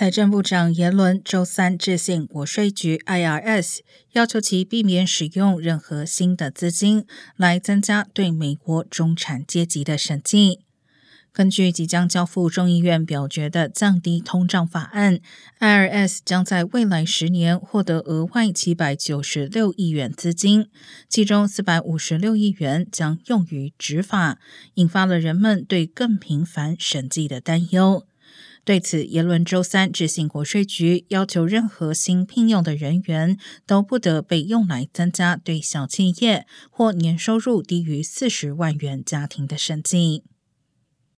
财政部长耶伦周三致信国税局 （IRS），要求其避免使用任何新的资金来增加对美国中产阶级的审计。根据即将交付众议院表决的降低通胀法案，IRS 将在未来十年获得额外七百九十六亿元资金，其中四百五十六亿元将用于执法，引发了人们对更频繁审计的担忧。对此，言论周三执行国税局，要求任何新聘用的人员都不得被用来增加对小企业或年收入低于四十万元家庭的审计。